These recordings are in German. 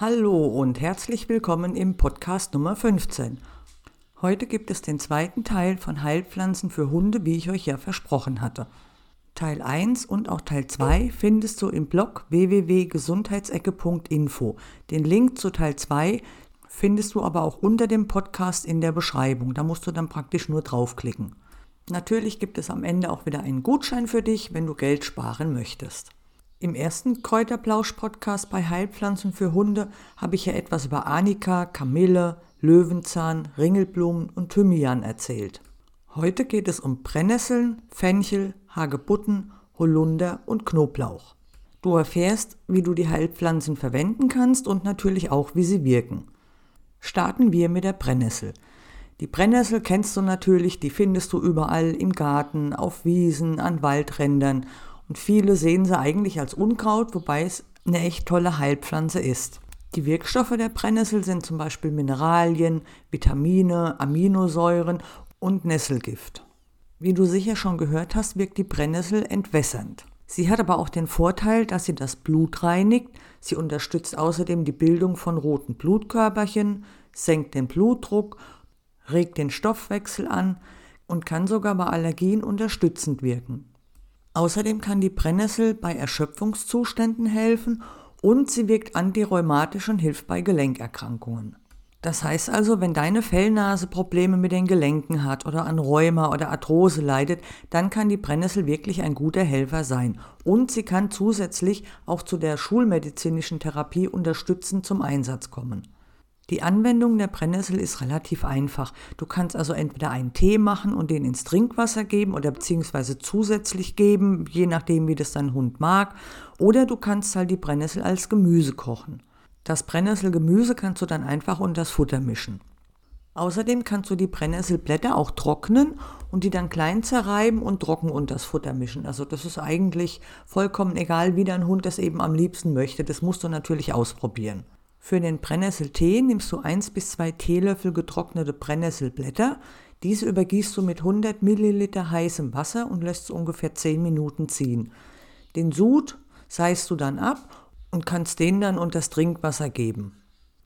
Hallo und herzlich willkommen im Podcast Nummer 15. Heute gibt es den zweiten Teil von Heilpflanzen für Hunde, wie ich euch ja versprochen hatte. Teil 1 und auch Teil 2 findest du im Blog www.gesundheitsecke.info. Den Link zu Teil 2 findest du aber auch unter dem Podcast in der Beschreibung. Da musst du dann praktisch nur draufklicken. Natürlich gibt es am Ende auch wieder einen Gutschein für dich, wenn du Geld sparen möchtest. Im ersten Kräuterplausch-Podcast bei Heilpflanzen für Hunde habe ich ja etwas über Anika, Kamille, Löwenzahn, Ringelblumen und Thymian erzählt. Heute geht es um Brennnesseln, Fenchel, Hagebutten, Holunder und Knoblauch. Du erfährst, wie du die Heilpflanzen verwenden kannst und natürlich auch, wie sie wirken. Starten wir mit der Brennnessel. Die Brennnessel kennst du natürlich, die findest du überall im Garten, auf Wiesen, an Waldrändern und viele sehen sie eigentlich als Unkraut, wobei es eine echt tolle Heilpflanze ist. Die Wirkstoffe der Brennnessel sind zum Beispiel Mineralien, Vitamine, Aminosäuren und Nesselgift. Wie du sicher schon gehört hast, wirkt die Brennnessel entwässernd. Sie hat aber auch den Vorteil, dass sie das Blut reinigt. Sie unterstützt außerdem die Bildung von roten Blutkörperchen, senkt den Blutdruck, regt den Stoffwechsel an und kann sogar bei Allergien unterstützend wirken. Außerdem kann die Brennnessel bei Erschöpfungszuständen helfen und sie wirkt antirheumatisch und hilft bei Gelenkerkrankungen. Das heißt also, wenn deine Fellnase Probleme mit den Gelenken hat oder an Rheuma oder Arthrose leidet, dann kann die Brennnessel wirklich ein guter Helfer sein. Und sie kann zusätzlich auch zu der schulmedizinischen Therapie unterstützend zum Einsatz kommen. Die Anwendung der Brennnessel ist relativ einfach. Du kannst also entweder einen Tee machen und den ins Trinkwasser geben oder beziehungsweise zusätzlich geben, je nachdem, wie das dein Hund mag. Oder du kannst halt die Brennnessel als Gemüse kochen. Das Brennnesselgemüse kannst du dann einfach unter das Futter mischen. Außerdem kannst du die Brennnesselblätter auch trocknen und die dann klein zerreiben und trocken unter das Futter mischen. Also das ist eigentlich vollkommen egal, wie dein Hund das eben am liebsten möchte. Das musst du natürlich ausprobieren. Für den Brennnesseltee nimmst du 1 bis 2 Teelöffel getrocknete Brennnesselblätter. Diese übergießt du mit 100 Milliliter heißem Wasser und lässt es ungefähr 10 Minuten ziehen. Den Sud seist du dann ab und kannst den dann unter das Trinkwasser geben.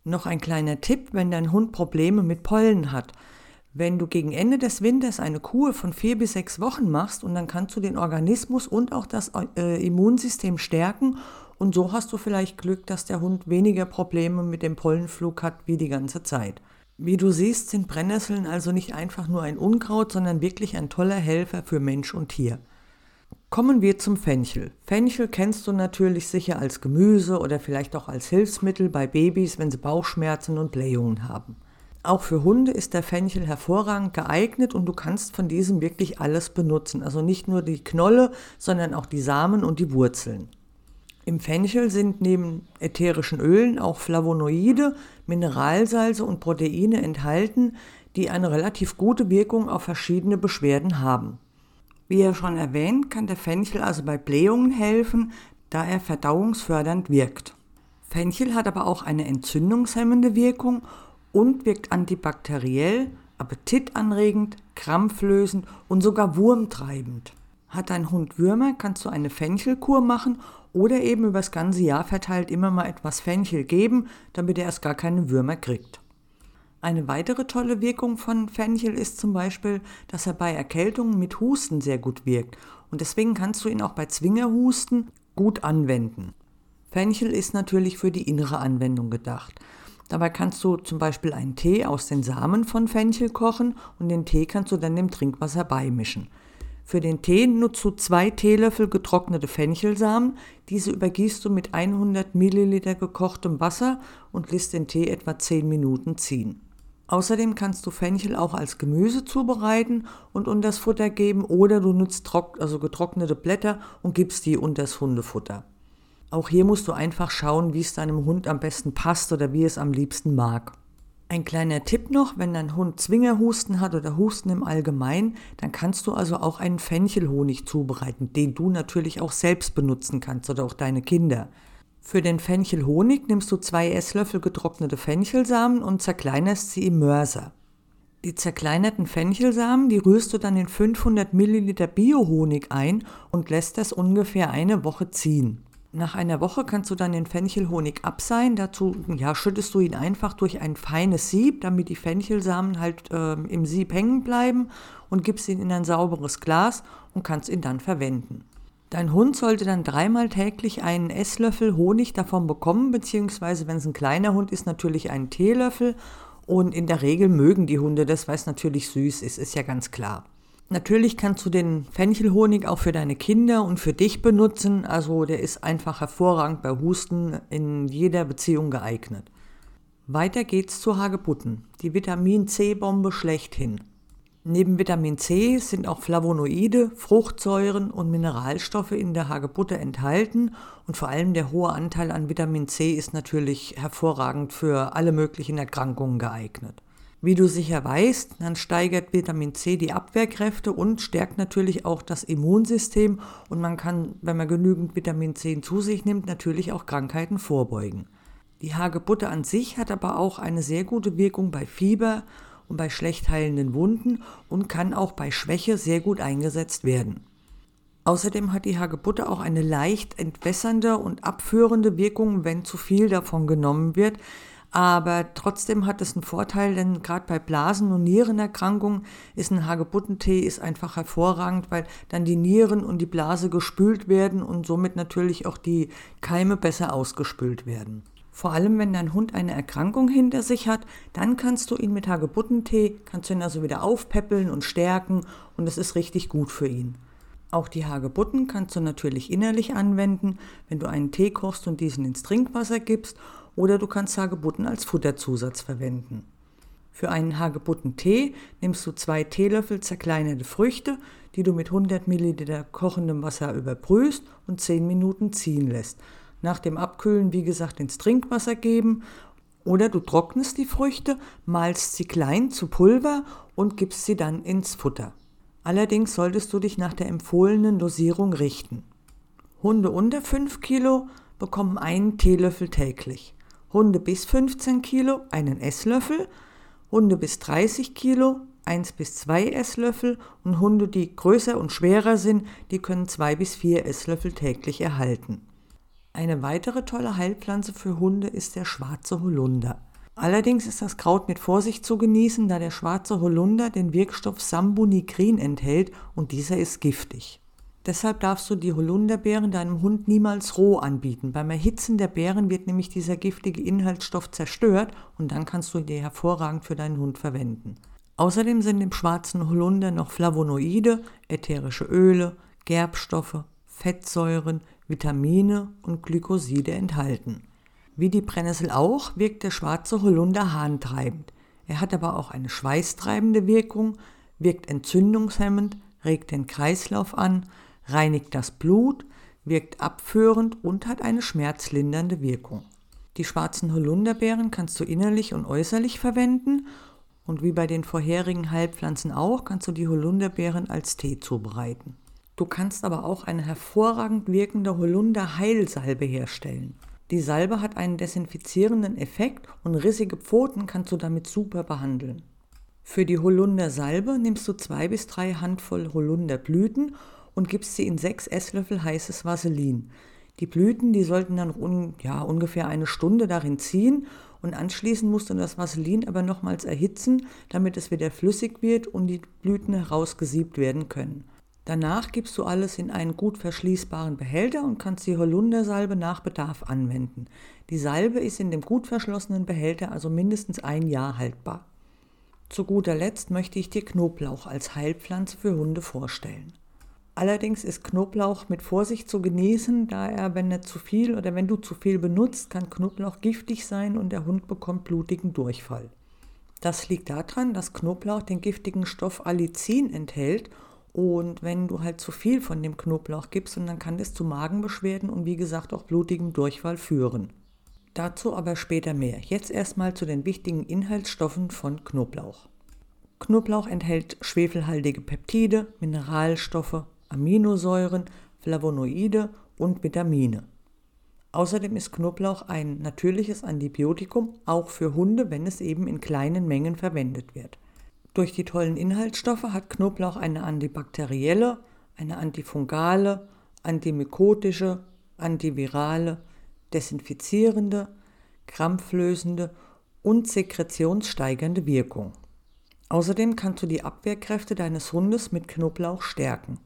Noch ein kleiner Tipp, wenn dein Hund Probleme mit Pollen hat. Wenn du gegen Ende des Winters eine Kur von vier bis sechs Wochen machst und dann kannst du den Organismus und auch das äh, Immunsystem stärken und so hast du vielleicht Glück, dass der Hund weniger Probleme mit dem Pollenflug hat wie die ganze Zeit. Wie du siehst, sind Brennnesseln also nicht einfach nur ein Unkraut, sondern wirklich ein toller Helfer für Mensch und Tier. Kommen wir zum Fenchel. Fenchel kennst du natürlich sicher als Gemüse oder vielleicht auch als Hilfsmittel bei Babys, wenn sie Bauchschmerzen und Blähungen haben. Auch für Hunde ist der Fenchel hervorragend geeignet und du kannst von diesem wirklich alles benutzen. Also nicht nur die Knolle, sondern auch die Samen und die Wurzeln. Im Fenchel sind neben ätherischen Ölen auch Flavonoide, Mineralsalze und Proteine enthalten, die eine relativ gute Wirkung auf verschiedene Beschwerden haben. Wie ja schon erwähnt, kann der Fenchel also bei Blähungen helfen, da er verdauungsfördernd wirkt. Fenchel hat aber auch eine entzündungshemmende Wirkung und wirkt antibakteriell, appetitanregend, krampflösend und sogar wurmtreibend. Hat dein Hund Würmer, kannst du eine Fenchelkur machen oder eben übers ganze Jahr verteilt immer mal etwas Fenchel geben, damit er erst gar keine Würmer kriegt. Eine weitere tolle Wirkung von Fenchel ist zum Beispiel, dass er bei Erkältungen mit Husten sehr gut wirkt und deswegen kannst du ihn auch bei Zwingerhusten gut anwenden. Fenchel ist natürlich für die innere Anwendung gedacht. Dabei kannst du zum Beispiel einen Tee aus den Samen von Fenchel kochen und den Tee kannst du dann dem Trinkwasser beimischen. Für den Tee nutzt du zwei Teelöffel getrocknete Fenchelsamen. Diese übergießt du mit 100 Milliliter gekochtem Wasser und lässt den Tee etwa 10 Minuten ziehen. Außerdem kannst du Fenchel auch als Gemüse zubereiten und unter das Futter geben oder du nutzt also getrocknete Blätter und gibst die unter das Hundefutter. Auch hier musst du einfach schauen, wie es deinem Hund am besten passt oder wie es am liebsten mag. Ein kleiner Tipp noch, wenn dein Hund Zwingerhusten hat oder Husten im Allgemeinen, dann kannst du also auch einen Fenchelhonig zubereiten, den du natürlich auch selbst benutzen kannst oder auch deine Kinder. Für den Fenchelhonig nimmst du zwei Esslöffel getrocknete Fenchelsamen und zerkleinerst sie im Mörser. Die zerkleinerten Fenchelsamen, die rührst du dann in 500 Milliliter Biohonig ein und lässt das ungefähr eine Woche ziehen. Nach einer Woche kannst du dann den Fenchelhonig abseihen. Dazu ja, schüttest du ihn einfach durch ein feines Sieb, damit die Fenchelsamen halt äh, im Sieb hängen bleiben und gibst ihn in ein sauberes Glas und kannst ihn dann verwenden. Dein Hund sollte dann dreimal täglich einen Esslöffel Honig davon bekommen, beziehungsweise wenn es ein kleiner Hund ist, natürlich einen Teelöffel. Und in der Regel mögen die Hunde das, weil es natürlich süß ist, ist ja ganz klar. Natürlich kannst du den Fenchelhonig auch für deine Kinder und für dich benutzen. Also der ist einfach hervorragend bei Husten in jeder Beziehung geeignet. Weiter geht's zu Hagebutten, die Vitamin C-Bombe schlechthin. Neben Vitamin C sind auch Flavonoide, Fruchtsäuren und Mineralstoffe in der Hagebutte enthalten und vor allem der hohe Anteil an Vitamin C ist natürlich hervorragend für alle möglichen Erkrankungen geeignet. Wie du sicher weißt, dann steigert Vitamin C die Abwehrkräfte und stärkt natürlich auch das Immunsystem und man kann, wenn man genügend Vitamin C zu sich nimmt, natürlich auch Krankheiten vorbeugen. Die Hagebutte an sich hat aber auch eine sehr gute Wirkung bei Fieber und bei schlecht heilenden Wunden und kann auch bei Schwäche sehr gut eingesetzt werden. Außerdem hat die Hagebutte auch eine leicht entwässernde und abführende Wirkung, wenn zu viel davon genommen wird, aber trotzdem hat es einen Vorteil, denn gerade bei Blasen- und Nierenerkrankungen ist ein Hagebuttentee ist einfach hervorragend, weil dann die Nieren und die Blase gespült werden und somit natürlich auch die Keime besser ausgespült werden. Vor allem, wenn dein Hund eine Erkrankung hinter sich hat, dann kannst du ihn mit Hagebuttentee, kannst du ihn also wieder aufpäppeln und stärken und es ist richtig gut für ihn. Auch die Hagebutten kannst du natürlich innerlich anwenden, wenn du einen Tee kochst und diesen ins Trinkwasser gibst oder du kannst Hagebutten als Futterzusatz verwenden. Für einen Hagebuttentee nimmst du zwei Teelöffel zerkleinerte Früchte, die du mit 100 Milliliter kochendem Wasser überbrühst und 10 Minuten ziehen lässt. Nach dem Abkühlen, wie gesagt, ins Trinkwasser geben oder du trocknest die Früchte, malst sie klein zu Pulver und gibst sie dann ins Futter. Allerdings solltest du dich nach der empfohlenen Dosierung richten. Hunde unter 5 Kilo bekommen einen Teelöffel täglich. Hunde bis 15 Kilo einen Esslöffel, Hunde bis 30 Kilo 1 bis 2 Esslöffel und Hunde, die größer und schwerer sind, die können 2 bis 4 Esslöffel täglich erhalten. Eine weitere tolle Heilpflanze für Hunde ist der schwarze Holunder. Allerdings ist das Kraut mit Vorsicht zu genießen, da der schwarze Holunder den Wirkstoff Sambunigrin enthält und dieser ist giftig. Deshalb darfst du die Holunderbeeren deinem Hund niemals roh anbieten. Beim Erhitzen der Beeren wird nämlich dieser giftige Inhaltsstoff zerstört und dann kannst du die hervorragend für deinen Hund verwenden. Außerdem sind im schwarzen Holunder noch Flavonoide, ätherische Öle, Gerbstoffe, Fettsäuren, Vitamine und Glykoside enthalten. Wie die Brennnessel auch wirkt der schwarze Holunder harntreibend. Er hat aber auch eine schweißtreibende Wirkung, wirkt entzündungshemmend, regt den Kreislauf an, reinigt das Blut, wirkt abführend und hat eine schmerzlindernde Wirkung. Die schwarzen Holunderbeeren kannst du innerlich und äußerlich verwenden und wie bei den vorherigen Heilpflanzen auch, kannst du die Holunderbeeren als Tee zubereiten. Du kannst aber auch eine hervorragend wirkende Holunder-Heilsalbe herstellen. Die Salbe hat einen desinfizierenden Effekt und rissige Pfoten kannst du damit super behandeln. Für die Holundersalbe nimmst du zwei bis drei Handvoll Holunderblüten und gibst sie in sechs Esslöffel heißes Vaselin. Die Blüten, die sollten dann un, ja, ungefähr eine Stunde darin ziehen und anschließend musst du das Vaselin aber nochmals erhitzen, damit es wieder flüssig wird und die Blüten herausgesiebt werden können. Danach gibst du alles in einen gut verschließbaren Behälter und kannst die Holundersalbe nach Bedarf anwenden. Die Salbe ist in dem gut verschlossenen Behälter also mindestens ein Jahr haltbar. Zu guter Letzt möchte ich dir Knoblauch als Heilpflanze für Hunde vorstellen. Allerdings ist Knoblauch mit Vorsicht zu genießen, da er, wenn er zu viel oder wenn du zu viel benutzt, kann Knoblauch giftig sein und der Hund bekommt blutigen Durchfall. Das liegt daran, dass Knoblauch den giftigen Stoff Allicin enthält und wenn du halt zu viel von dem Knoblauch gibst, dann kann das zu Magenbeschwerden und wie gesagt auch blutigem Durchfall führen. Dazu aber später mehr. Jetzt erstmal zu den wichtigen Inhaltsstoffen von Knoblauch. Knoblauch enthält schwefelhaltige Peptide, Mineralstoffe, Aminosäuren, Flavonoide und Vitamine. Außerdem ist Knoblauch ein natürliches Antibiotikum, auch für Hunde, wenn es eben in kleinen Mengen verwendet wird. Durch die tollen Inhaltsstoffe hat Knoblauch eine antibakterielle, eine antifungale, antimykotische, antivirale, desinfizierende, krampflösende und sekretionssteigernde Wirkung. Außerdem kannst du die Abwehrkräfte deines Hundes mit Knoblauch stärken.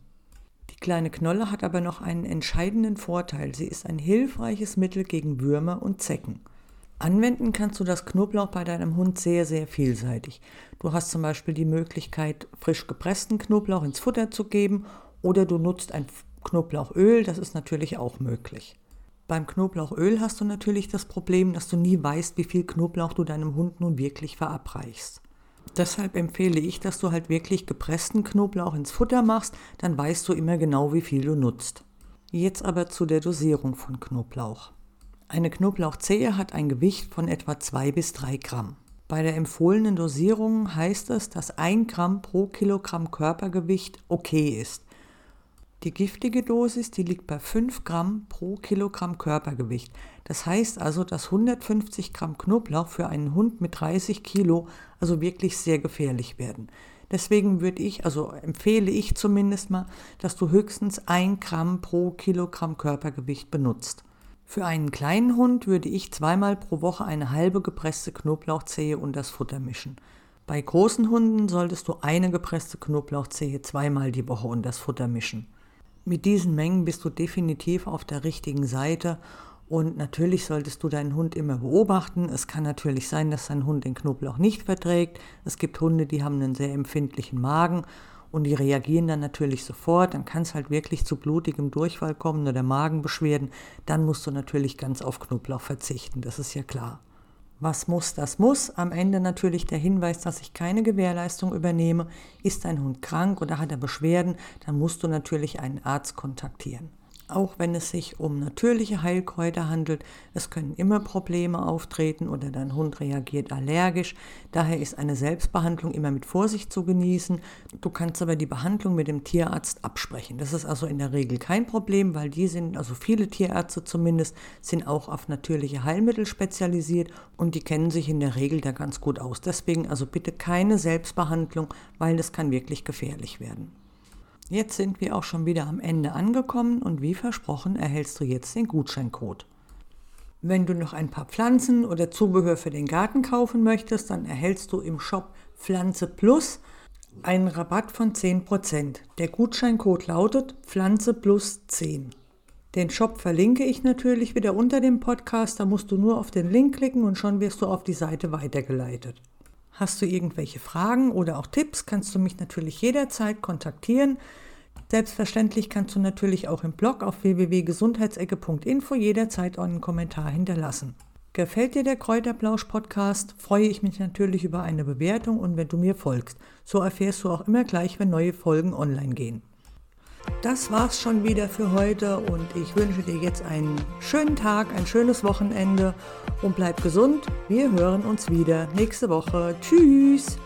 Die kleine Knolle hat aber noch einen entscheidenden Vorteil. Sie ist ein hilfreiches Mittel gegen Würmer und Zecken. Anwenden kannst du das Knoblauch bei deinem Hund sehr, sehr vielseitig. Du hast zum Beispiel die Möglichkeit, frisch gepressten Knoblauch ins Futter zu geben oder du nutzt ein Knoblauchöl, das ist natürlich auch möglich. Beim Knoblauchöl hast du natürlich das Problem, dass du nie weißt, wie viel Knoblauch du deinem Hund nun wirklich verabreichst. Deshalb empfehle ich, dass du halt wirklich gepressten Knoblauch ins Futter machst, dann weißt du immer genau, wie viel du nutzt. Jetzt aber zu der Dosierung von Knoblauch. Eine Knoblauchzehe hat ein Gewicht von etwa 2 bis 3 Gramm. Bei der empfohlenen Dosierung heißt es, dass 1 Gramm pro Kilogramm Körpergewicht okay ist. Die giftige Dosis, die liegt bei 5 Gramm pro Kilogramm Körpergewicht. Das heißt also, dass 150 Gramm Knoblauch für einen Hund mit 30 Kilo also wirklich sehr gefährlich werden. Deswegen würde ich, also empfehle ich zumindest mal, dass du höchstens 1 Gramm pro Kilogramm Körpergewicht benutzt. Für einen kleinen Hund würde ich zweimal pro Woche eine halbe gepresste Knoblauchzehe und das Futter mischen. Bei großen Hunden solltest du eine gepresste Knoblauchzehe zweimal die Woche und das Futter mischen. Mit diesen Mengen bist du definitiv auf der richtigen Seite und natürlich solltest du deinen Hund immer beobachten. Es kann natürlich sein, dass dein Hund den Knoblauch nicht verträgt. Es gibt Hunde, die haben einen sehr empfindlichen Magen und die reagieren dann natürlich sofort. Dann kann es halt wirklich zu blutigem Durchfall kommen oder Magenbeschwerden. Dann musst du natürlich ganz auf Knoblauch verzichten, das ist ja klar. Was muss, das muss. Am Ende natürlich der Hinweis, dass ich keine Gewährleistung übernehme. Ist dein Hund krank oder hat er Beschwerden, dann musst du natürlich einen Arzt kontaktieren auch wenn es sich um natürliche Heilkräuter handelt. Es können immer Probleme auftreten oder dein Hund reagiert allergisch. Daher ist eine Selbstbehandlung immer mit Vorsicht zu genießen. Du kannst aber die Behandlung mit dem Tierarzt absprechen. Das ist also in der Regel kein Problem, weil die sind, also viele Tierärzte zumindest, sind auch auf natürliche Heilmittel spezialisiert und die kennen sich in der Regel da ganz gut aus. Deswegen also bitte keine Selbstbehandlung, weil das kann wirklich gefährlich werden. Jetzt sind wir auch schon wieder am Ende angekommen und wie versprochen erhältst du jetzt den Gutscheincode. Wenn du noch ein paar Pflanzen oder Zubehör für den Garten kaufen möchtest, dann erhältst du im Shop Pflanze Plus einen Rabatt von 10%. Der Gutscheincode lautet Pflanze Plus 10. Den Shop verlinke ich natürlich wieder unter dem Podcast, da musst du nur auf den Link klicken und schon wirst du auf die Seite weitergeleitet. Hast du irgendwelche Fragen oder auch Tipps, kannst du mich natürlich jederzeit kontaktieren. Selbstverständlich kannst du natürlich auch im Blog auf www.gesundheitsecke.info jederzeit einen Kommentar hinterlassen. Gefällt dir der Kräuterblausch-Podcast, freue ich mich natürlich über eine Bewertung und wenn du mir folgst. So erfährst du auch immer gleich, wenn neue Folgen online gehen. Das war's schon wieder für heute und ich wünsche dir jetzt einen schönen Tag, ein schönes Wochenende und bleib gesund. Wir hören uns wieder nächste Woche. Tschüss!